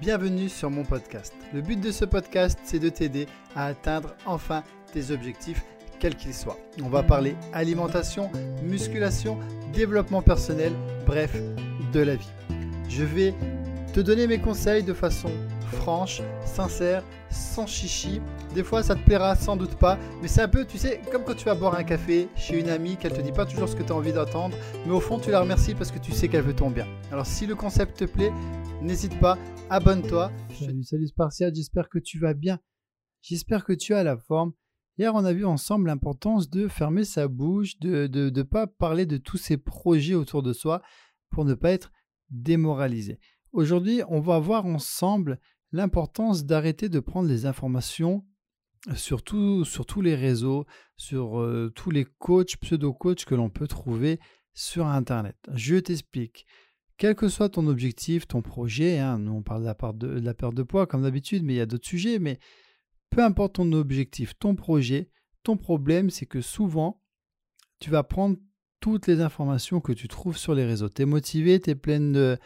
Bienvenue sur mon podcast. Le but de ce podcast, c'est de t'aider à atteindre enfin tes objectifs, quels qu'ils soient. On va parler alimentation, musculation, développement personnel, bref, de la vie. Je vais te donner mes conseils de façon franche, sincère, sans chichi. Des fois, ça te plaira sans doute pas, mais c'est un peu, tu sais, comme quand tu vas boire un café chez une amie, qu'elle te dit pas toujours ce que tu as envie d'entendre, mais au fond, tu la remercies parce que tu sais qu'elle veut ton bien. Alors, si le concept te plaît, n'hésite pas, abonne-toi. Salut, salut Spartiate, j'espère que tu vas bien. J'espère que tu as la forme. Hier, on a vu ensemble l'importance de fermer sa bouche, de ne de, pas parler de tous ces projets autour de soi pour ne pas être démoralisé. Aujourd'hui, on va voir ensemble l'importance d'arrêter de prendre les informations sur, sur tous les réseaux, sur euh, tous les coachs, pseudo-coachs que l'on peut trouver sur Internet. Je t'explique. Quel que soit ton objectif, ton projet, hein, nous on parle de la, part de, la perte de poids comme d'habitude, mais il y a d'autres sujets, mais peu importe ton objectif, ton projet, ton problème, c'est que souvent, tu vas prendre toutes les informations que tu trouves sur les réseaux. Tu es motivé, tu es pleine de,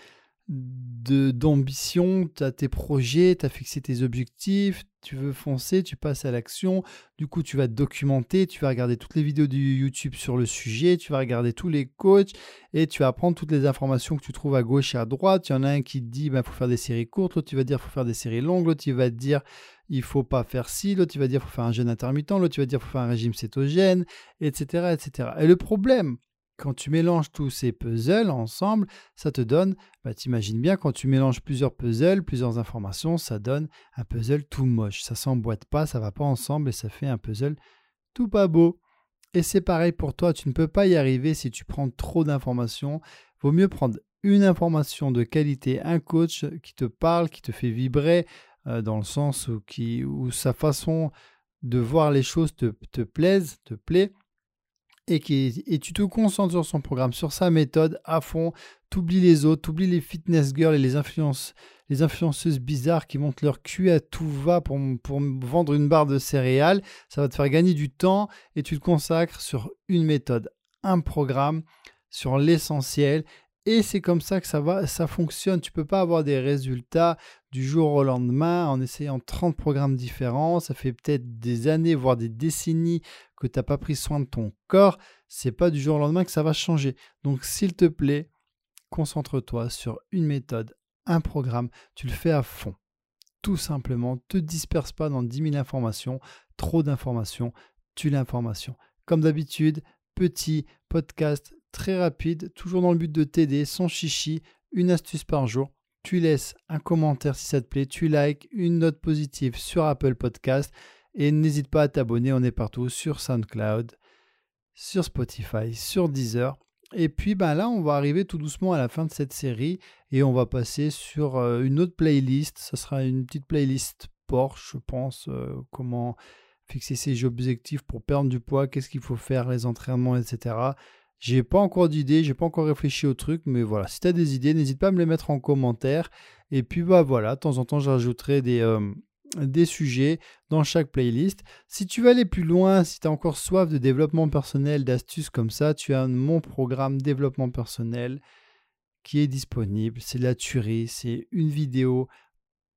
d'ambition, tu as tes projets, tu as fixé tes objectifs, tu veux foncer, tu passes à l'action, du coup tu vas te documenter, tu vas regarder toutes les vidéos de YouTube sur le sujet, tu vas regarder tous les coachs et tu vas prendre toutes les informations que tu trouves à gauche et à droite. Il y en a un qui te dit il bah, faut faire des séries courtes, l'autre il va dire faut faire des séries longues, l'autre il va dire il faut pas faire ci, l'autre il va dire faut faire un jeûne intermittent, l'autre il va dire faut faire un régime cétogène, etc. etc. Et le problème, quand tu mélanges tous ces puzzles ensemble, ça te donne, bah, t'imagines bien, quand tu mélanges plusieurs puzzles, plusieurs informations, ça donne un puzzle tout moche. Ça s'emboîte pas, ça va pas ensemble et ça fait un puzzle tout pas beau. Et c'est pareil pour toi, tu ne peux pas y arriver si tu prends trop d'informations. Vaut mieux prendre une information de qualité, un coach qui te parle, qui te fait vibrer, euh, dans le sens où, sa façon de voir les choses te, te plaise, te plaît et, qui, et tu te concentres sur son programme, sur sa méthode à fond, t'oublies les autres, t'oublies les fitness girls et les, influences, les influenceuses bizarres qui montent leur cul à tout va pour, pour vendre une barre de céréales, ça va te faire gagner du temps et tu te consacres sur une méthode, un programme, sur l'essentiel et c'est comme ça que ça va, ça fonctionne. Tu peux pas avoir des résultats du jour au lendemain en essayant 30 programmes différents. Ça fait peut-être des années, voire des décennies que tu n'as pas pris soin de ton corps. C'est pas du jour au lendemain que ça va changer. Donc, s'il te plaît, concentre-toi sur une méthode, un programme. Tu le fais à fond. Tout simplement, te disperse pas dans 10 000 informations. Trop d'informations, tu l'information. Comme d'habitude, petit podcast très rapide, toujours dans le but de t'aider, sans chichi, une astuce par jour. Tu laisses un commentaire si ça te plaît, tu likes, une note positive sur Apple Podcast et n'hésite pas à t'abonner, on est partout sur SoundCloud, sur Spotify, sur Deezer. Et puis ben là, on va arriver tout doucement à la fin de cette série et on va passer sur euh, une autre playlist. Ce sera une petite playlist Porsche, je pense, euh, comment fixer ses objectifs pour perdre du poids, qu'est-ce qu'il faut faire, les entraînements, etc. J'ai pas encore d'idées, j'ai pas encore réfléchi au truc, mais voilà, si tu as des idées, n'hésite pas à me les mettre en commentaire. Et puis bah voilà, de temps en temps, j'ajouterai des, euh, des sujets dans chaque playlist. Si tu veux aller plus loin, si tu as encore soif de développement personnel, d'astuces comme ça, tu as mon programme développement personnel qui est disponible. C'est la tuerie, c'est une vidéo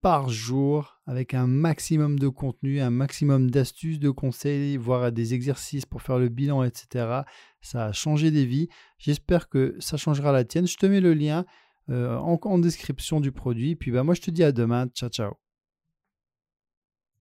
par jour avec un maximum de contenu, un maximum d'astuces, de conseils, voire des exercices pour faire le bilan, etc. Ça a changé des vies. J'espère que ça changera la tienne. Je te mets le lien euh, en, description du produit. Puis bah, moi, je te dis à demain. Ciao, ciao.